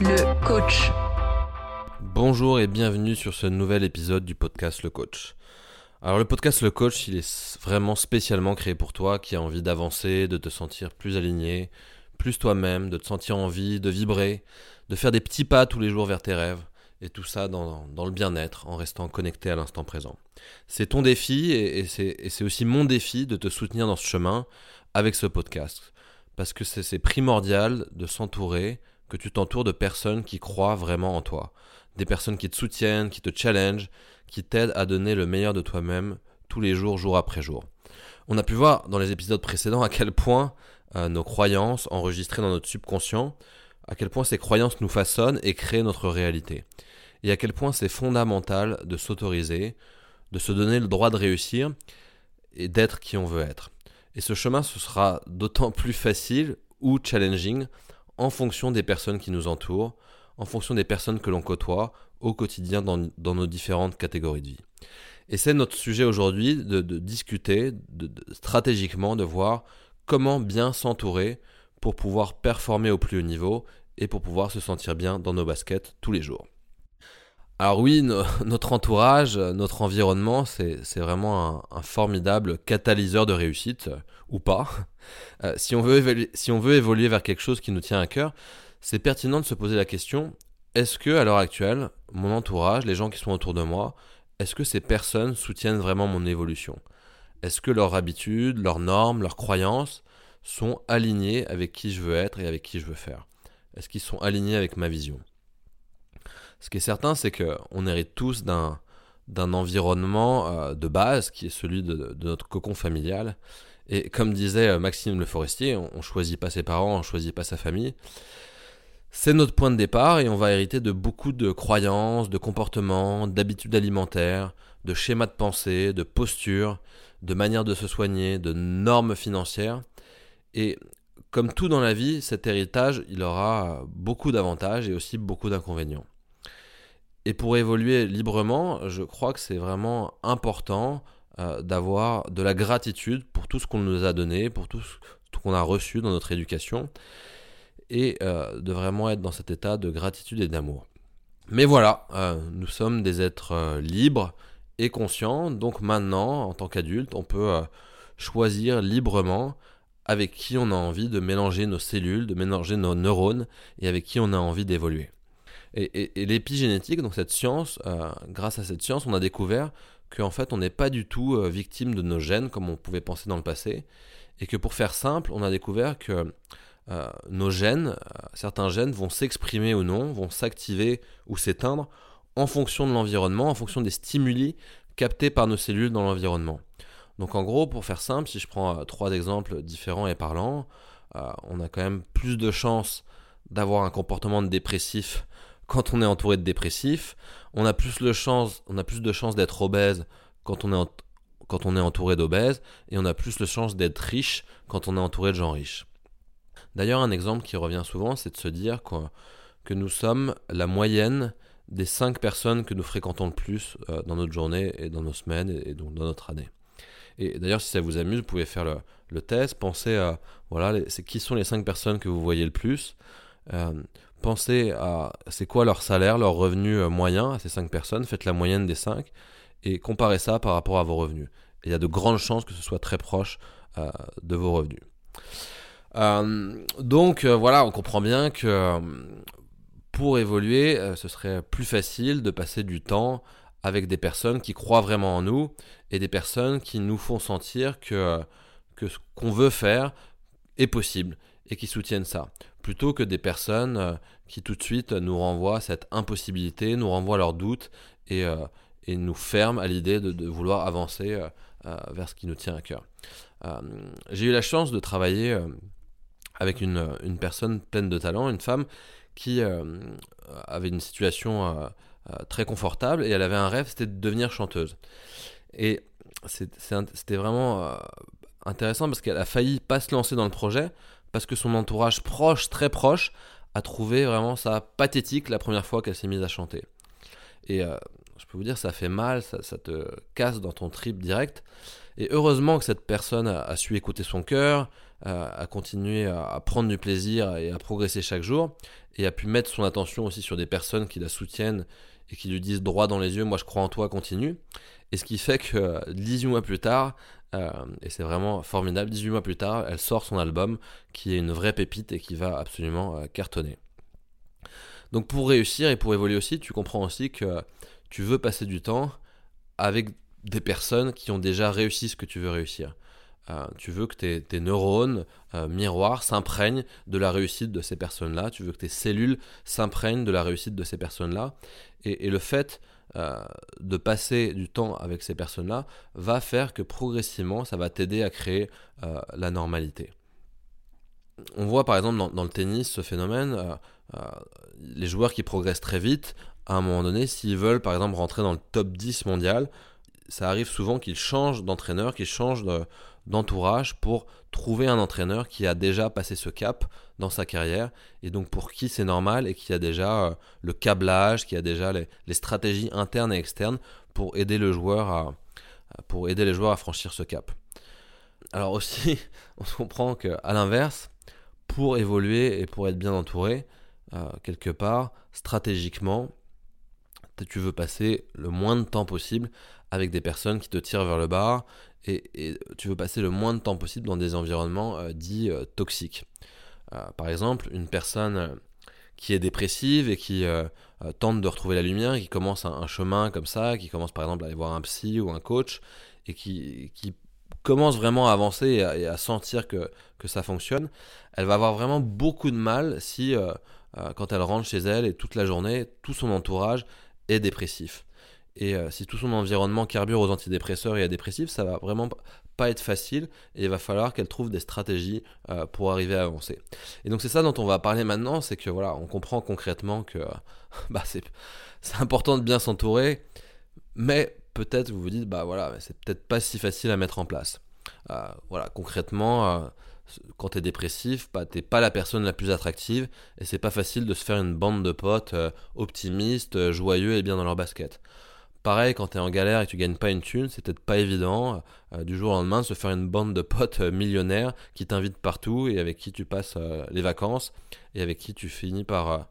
Le coach. Bonjour et bienvenue sur ce nouvel épisode du podcast Le Coach. Alors le podcast Le Coach, il est vraiment spécialement créé pour toi qui a envie d'avancer, de te sentir plus aligné, plus toi-même, de te sentir envie, de vibrer, de faire des petits pas tous les jours vers tes rêves, et tout ça dans, le bien-être, en restant connecté à l'instant présent. C'est ton défi, et, et c'est aussi mon défi de te soutenir dans ce chemin avec ce podcast, parce que c'est primordial de s'entourer, que tu t'entoures de personnes qui croient vraiment en toi, des personnes qui te soutiennent, qui te challengent, qui t'aident à donner le meilleur de toi-même tous les jours, jour après jour. On a pu voir dans les épisodes précédents à quel point euh, nos croyances enregistrées dans notre subconscient, à quel point ces croyances nous façonnent et créent notre réalité. Et à quel point c'est fondamental de s'autoriser, de se donner le droit de réussir et d'être qui on veut être. Et ce chemin, ce sera d'autant plus facile ou challenging en fonction des personnes qui nous entourent, en fonction des personnes que l'on côtoie au quotidien dans, nos différentes catégories de vie. Et c'est notre sujet aujourd'hui de, discuter stratégiquement, de voir comment bien s'entourer pour pouvoir performer au plus haut niveau et pour pouvoir se sentir bien dans nos baskets tous les jours. Alors oui, notre entourage, notre environnement, c'est vraiment un, formidable catalyseur de réussite, ou pas. Euh, si, on veut si on veut évoluer vers quelque chose qui nous tient à cœur, c'est pertinent de se poser la question, est-ce que à l'heure actuelle, mon entourage, les gens qui sont autour de moi, est-ce que ces personnes soutiennent vraiment mon évolution? Est-ce que leurs habitudes, leurs normes, leurs croyances sont alignées avec qui je veux être et avec qui je veux faire? Est-ce qu'ils sont alignés avec ma vision? Ce qui est certain, c'est qu'on hérite tous d'un environnement euh, de base qui est celui de, notre cocon familial. Et comme disait euh, Maxime Le Forestier, on, ne choisit pas ses parents, on choisit pas sa famille. C'est notre point de départ et on va hériter de beaucoup de croyances, de comportements, d'habitudes alimentaires, de schémas de pensée, de postures, de manières de se soigner, de normes financières. Et comme tout dans la vie, cet héritage, il aura beaucoup d'avantages et aussi beaucoup d'inconvénients. Et pour évoluer librement, je crois que c'est vraiment important euh, d'avoir de la gratitude pour tout ce qu'on nous a donné, pour tout ce qu'on a reçu dans notre éducation, et euh, de vraiment être dans cet état de gratitude et d'amour. Mais voilà, euh, nous sommes des êtres libres et conscients, donc maintenant, en tant qu'adulte, on peut choisir librement avec qui on a envie de mélanger nos cellules, de mélanger nos neurones, et avec qui on a envie d'évoluer. Et, l'épigénétique, donc cette science, euh, grâce à cette science, on a découvert qu'en fait, on n'est pas du tout euh, victime de nos gènes comme on pouvait penser dans le passé. Et que pour faire simple, on a découvert que euh, nos gènes, certains gènes vont s'exprimer ou non, vont s'activer ou s'éteindre en fonction de l'environnement, en fonction des stimuli captés par nos cellules dans l'environnement. Donc en gros, pour faire simple, si je prends trois exemples différents et parlants, on a quand même plus de chances d'avoir un comportement dépressif quand on est entouré de dépressifs. On a plus, le chance, de chances d'être obèse quand on est, entouré d'obèses. Et on a plus de chances d'être riche quand on est entouré de gens riches. D'ailleurs, un exemple qui revient souvent, c'est de se dire que nous sommes la moyenne des 5 personnes que nous fréquentons le plus euh, dans notre journée et dans nos semaines et, donc dans notre année. Et d'ailleurs, si ça vous amuse, vous pouvez faire le, test. Pensez à voilà, qui sont les 5 personnes que vous voyez le plus. Euh, pensez à c'est quoi leur salaire, leur revenu euh, moyen à ces 5 personnes, faites la moyenne des 5 et comparez ça par rapport à vos revenus. il y a de grandes chances que ce soit très proche euh, de vos revenus. donc voilà, on comprend bien que pour évoluer, ce serait plus facile de passer du temps avec des personnes qui croient vraiment en nous et des personnes qui nous font sentir que ce qu'on veut faire est possible et qui soutiennent ça plutôt que des personnes euh, qui tout de suite nous renvoient cette impossibilité, nous renvoient leurs doutes et, euh, et nous ferment à l'idée de, vouloir avancer euh, vers ce qui nous tient à cœur. J'ai eu la chance de travailler avec une, une, personne pleine de talent, une femme qui avait une situation très confortable et elle avait un rêve, c'était de devenir chanteuse. Et c'était vraiment intéressant parce qu'elle a failli pas se lancer dans le projet parce que son entourage proche, très proche, a trouvé vraiment ça pathétique la première fois qu'elle s'est mise à chanter. Et euh, je peux vous dire, ça fait mal, ça, te casse dans ton trip direct. Et heureusement que cette personne a, su écouter son cœur, a continué à, prendre du plaisir et à progresser chaque jour, et a pu mettre son attention aussi sur des personnes qui la soutiennent et qui lui disent droit dans les yeux, moi je crois en toi, continue. Et ce qui fait que 18 mois plus tard, euh, et c'est vraiment formidable, 18 mois plus tard, elle sort son album qui est une vraie pépite et qui va absolument euh, cartonner. Donc pour réussir et pour évoluer aussi, tu comprends aussi que tu veux passer du temps avec des personnes qui ont déjà réussi ce que tu veux réussir. Euh, tu veux que tes, neurones miroirs s'imprègnent de la réussite de ces personnes-là. Tu veux que tes cellules s'imprègnent de la réussite de ces personnes-là. et, le fait euh, de passer du temps avec ces personnes-là va faire que progressivement, ça va t'aider à créer euh, la normalité. On voit par exemple dans, le tennis ce phénomène, euh, les joueurs qui progressent très vite, à un moment donné, s'ils veulent par exemple rentrer dans le top 10 mondial, ça arrive souvent qu'ils changent d'entraîneur, qu'ils changent d'entourage pour trouver un entraîneur qui a déjà passé ce cap dans sa carrière et donc pour qui c'est normal et qui a déjà euh, le câblage, qui a déjà les, stratégies internes et externes pour aider le joueur à les joueurs à franchir ce cap. Alors aussi, on comprend que à l'inverse, pour évoluer et pour être bien entouré, euh, quelque part, stratégiquement, tu veux passer le moins de temps possible avec des personnes qui te tirent vers le bas et, tu veux passer le moins de temps possible dans des environnements euh, dits euh, toxiques. Euh, par exemple, une personne qui est dépressive et qui tente de retrouver la lumière, qui commence un, chemin comme ça, qui commence par exemple à aller voir un psy ou un coach et qui, commence vraiment à avancer et à, sentir que, que, ça fonctionne, elle va avoir vraiment beaucoup de mal si, quand elle rentre chez elle et toute la journée, tout son entourage est dépressif. Et euh, si tout son environnement carbure aux antidépresseurs et à dépressifs, ça va vraiment pas être facile et il va falloir qu'elle trouve des stratégies euh, pour arriver à avancer. Et donc c'est ça dont on va parler maintenant, c'est que voilà, on comprend concrètement que bah, c'est important de bien s'entourer, mais peut-être vous vous dites bah voilà, c'est peut-être pas si facile à mettre en place. Euh, voilà, concrètement, quand tu es dépressif, bah, t'es pas la personne la plus attractive et c'est pas facile de se faire une bande de potes optimistes, joyeux et bien dans leur basket. Pareil, quand tu es en galère et que tu gagnes pas une thune, c'est peut-être pas évident euh, du jour au lendemain de se faire une bande de potes euh, millionnaires qui t'invitent partout et avec qui tu passes euh, les vacances et avec qui tu finis par,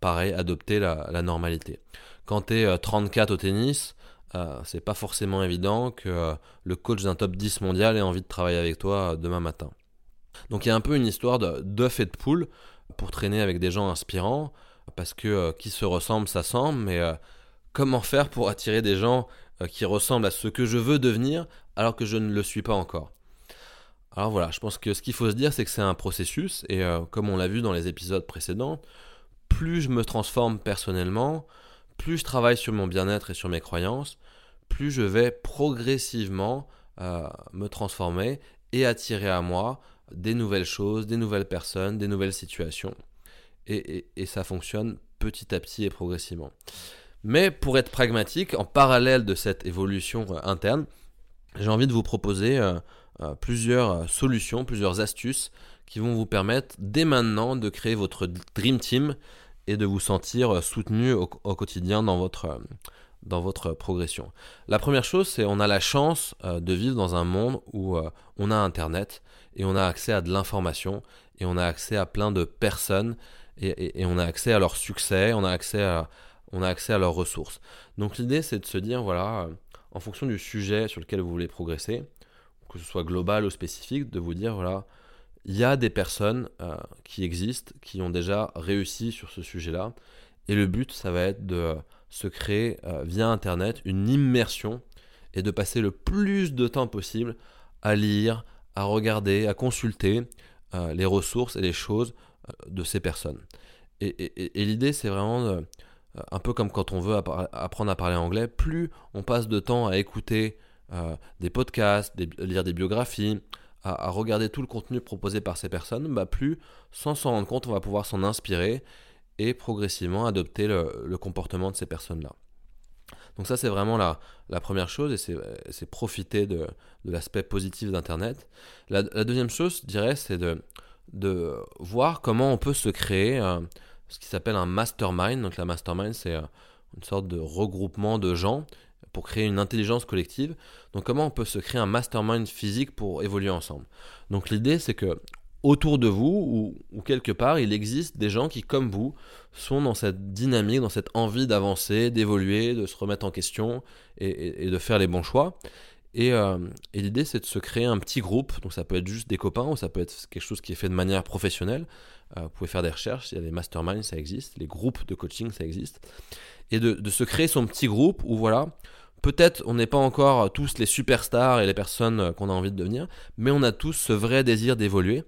pareil, adopter la, normalité. Quand tu es 34 au tennis, c'est pas forcément évident que le coach d'un top 10 mondial ait envie de travailler avec toi demain matin. Donc il y a un peu une histoire d'œuf et de poule pour traîner avec des gens inspirants, parce que qui se ressemble, ça semble, mais comment faire pour attirer des gens euh, qui ressemblent à ce que je veux devenir alors que je ne le suis pas encore. Alors voilà, je pense que ce qu'il faut se dire, c'est que c'est un processus, et euh, comme on l'a vu dans les épisodes précédents, plus je me transforme personnellement, plus je travaille sur mon bien-être et sur mes croyances, plus je vais progressivement euh, me transformer et attirer à moi des nouvelles choses, des nouvelles personnes, des nouvelles situations. et ça fonctionne petit à petit et progressivement. Mais pour être pragmatique, en parallèle de cette évolution euh, interne, j'ai envie de vous proposer euh, euh, plusieurs solutions, plusieurs astuces qui vont vous permettre dès maintenant de créer votre Dream Team et de vous sentir soutenu au, quotidien dans votre, dans votre progression. La première chose, c'est on a la chance de vivre dans un monde où on a Internet et on a accès à de l'information et on a accès à plein de personnes et, et, on a accès à leur succès, on a accès à, on a accès à leurs ressources. Donc l'idée c'est de se dire, voilà, euh, en fonction du sujet sur lequel vous voulez progresser, que ce soit global ou spécifique, de vous dire, voilà, il y a des personnes euh, qui existent, qui ont déjà réussi sur ce sujet-là, et le but, ça va être de se créer euh, via Internet une immersion et de passer le plus de temps possible à lire, à regarder, à consulter les ressources et les choses de ces personnes. Et, et l'idée, c'est vraiment de, euh, un peu comme quand on veut apprendre à parler anglais, plus on passe de temps à écouter euh, des podcasts, lire des biographies, à, regarder tout le contenu proposé par ces personnes, bah plus, sans s'en rendre compte, on va pouvoir s'en inspirer et progressivement adopter le, comportement de ces personnes-là. Donc ça, c'est vraiment la, première chose, et c'est profiter de, l'aspect positif d'Internet. La, deuxième chose, je dirais, c'est de, voir comment on peut se créer ce qui s'appelle un mastermind. Donc la mastermind, c'est euh, une sorte de regroupement de gens pour créer une intelligence collective. Donc comment on peut se créer un mastermind physique pour évoluer ensemble? Donc l'idée c'est que autour de vous ou, quelque part, il existe des gens qui, comme vous, sont dans cette dynamique, dans cette envie d'avancer, d'évoluer, de se remettre en question et, de faire les bons choix. Euh, et, l'idée, c'est de se créer un petit groupe. Donc ça peut être juste des copains ou ça peut être quelque chose qui est fait de manière professionnelle. Euh, vous pouvez faire des recherches, il y a des masterminds, ça existe, les groupes de coaching, ça existe. Et de, se créer son petit groupe où voilà, Peut-être on n'est pas encore tous les superstars et les personnes qu'on a envie de devenir, mais on a tous ce vrai désir d'évoluer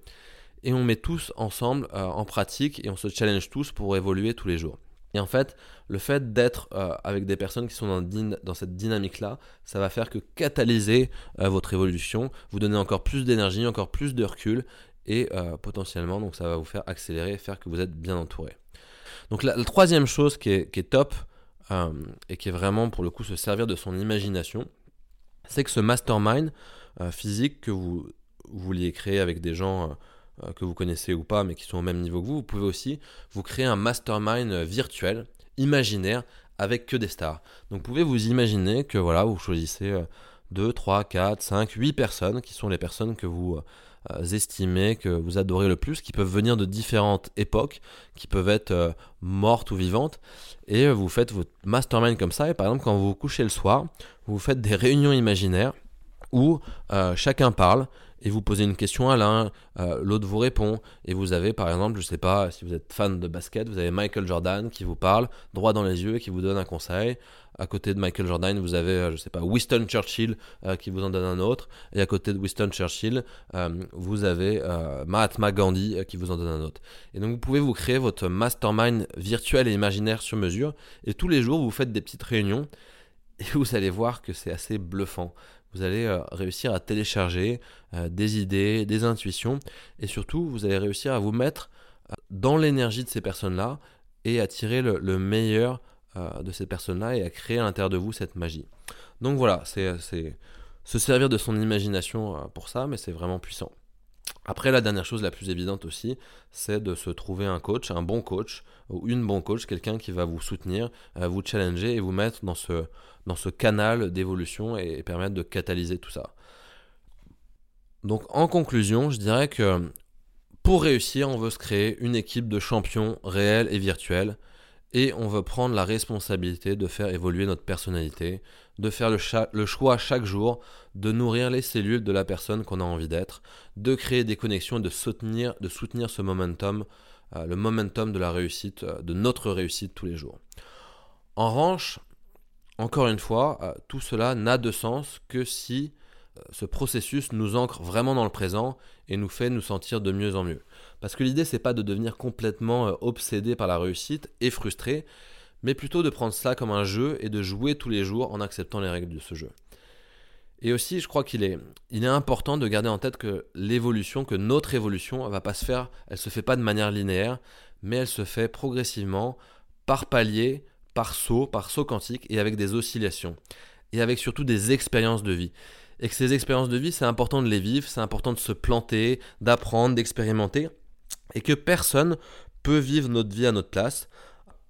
et on met tous ensemble euh, en pratique et on se challenge tous pour évoluer tous les jours. Et en fait, le fait d'être euh, avec des personnes qui sont dans, cette dynamique-là, ça va faire que catalyser euh, votre évolution, vous donner encore plus d'énergie, encore plus de recul et potentiellement, donc ça va vous faire accélérer, faire que vous êtes bien entouré. Donc la, troisième chose qui est top, euh, et qui est vraiment pour le coup se servir de son imagination, c'est que ce mastermind euh, physique que vous, vouliez créer avec des gens euh, que vous connaissez ou pas, mais qui sont au même niveau que vous, vous pouvez aussi vous créer un mastermind virtuel, imaginaire, avec que des stars. Donc vous pouvez vous imaginer que voilà, vous choisissez 2, 3, 4, 5, 8 personnes qui sont les personnes que vous euh, estimez, que vous adorez le plus, qui peuvent venir de différentes époques, qui peuvent être euh, mortes ou vivantes, et euh, vous faites votre mastermind comme ça, et par exemple quand vous vous couchez le soir, vous faites des réunions imaginaires où chacun parle, et vous posez une question à l'un, l'autre vous répond, et vous avez par exemple, je sais pas, si vous êtes fan de basket, vous avez Michael Jordan qui vous parle droit dans les yeux et qui vous donne un conseil, à côté de Michael Jordan, vous avez, euh, je sais pas, Winston Churchill euh, qui vous en donne un autre. Et à côté de Winston Churchill, euh, vous avez Mahatma Gandhi qui vous en donne un autre. Et donc vous pouvez vous créer votre mastermind virtuel et imaginaire sur mesure. Et tous les jours, vous faites des petites réunions. Et vous allez voir que c'est assez bluffant. Vous allez réussir à télécharger des idées, des intuitions. Et surtout, vous allez réussir à vous mettre dans l'énergie de ces personnes-là et à tirer le, le meilleur euh, de cette personne-là et à créer à l'intérieur de vous cette magie. Donc voilà, c'est se servir de son imagination euh, pour ça, mais c'est vraiment puissant. Après, la dernière chose la plus évidente aussi, c'est de se trouver un coach, un bon coach, ou une bon coach, quelqu'un qui va vous soutenir, euh, vous challenger et vous mettre dans ce, dans ce canal d'évolution et, permettre de catalyser tout ça. Donc en conclusion, je dirais que pour réussir, on veut se créer une équipe de champions réels et virtuels et on veut prendre la responsabilité de faire évoluer notre personnalité, de faire le, choix chaque jour de nourrir les cellules de la personne qu'on a envie d'être, de créer des connexions et de soutenir, de soutenir ce momentum, euh, le momentum de la réussite, euh, de notre réussite tous les jours. En revanche, encore une fois, euh, tout cela n'a de sens que si ce processus nous ancre vraiment dans le présent et nous fait nous sentir de mieux en mieux. Parce que l'idée, c'est pas de devenir complètement euh, obsédé par la réussite et frustré, mais plutôt de prendre cela comme un jeu et de jouer tous les jours en acceptant les règles de ce jeu. Et aussi, je crois qu'il est, il est important de garder en tête que l'évolution, que notre évolution, elle va pas se faire, elle se fait pas de manière linéaire, mais elle se fait progressivement, par palier, par saut, par saut quantique et avec des oscillations. Et avec surtout des expériences de vie et que ces expériences de vie, c'est important de les vivre, c'est important de se planter, d'apprendre, d'expérimenter, et que personne peut vivre notre vie à notre place.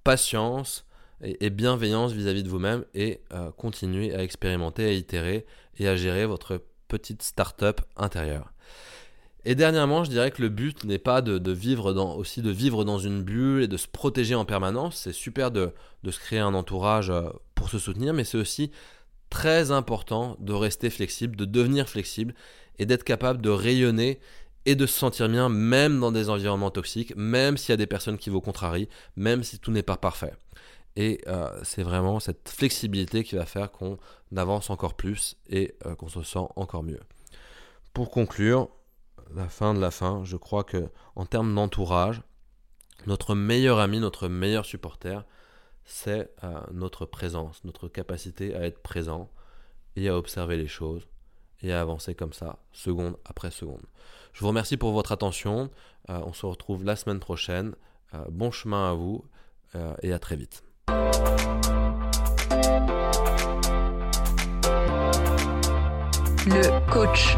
Patience et, bienveillance vis-à-vis de vous-même et euh, continuer à expérimenter, à itérer et à gérer votre petite start-up intérieure. Et dernièrement, je dirais que le but n'est pas de, vivre dans, aussi de vivre dans une bulle et de se protéger en permanence. C'est super de, se créer un entourage euh, pour se soutenir, mais c'est aussi très important de rester flexible, de devenir flexible et d'être capable de rayonner et de se sentir bien même dans des environnements toxiques, même s'il y a des personnes qui vous contrarient, même si tout n'est pas parfait. Et euh, c'est vraiment cette flexibilité qui va faire qu'on avance encore plus et euh, qu'on se sent encore mieux. Pour conclure, la fin de la fin, je crois que en termes d'entourage, notre meilleur ami, notre meilleur supporter, c'est euh, notre présence, notre capacité à être présent et à observer les choses et à avancer comme ça, seconde après seconde. Je vous remercie pour votre attention. Euh, on se retrouve la semaine prochaine. Euh, bon chemin à vous et à très vite. Le coach.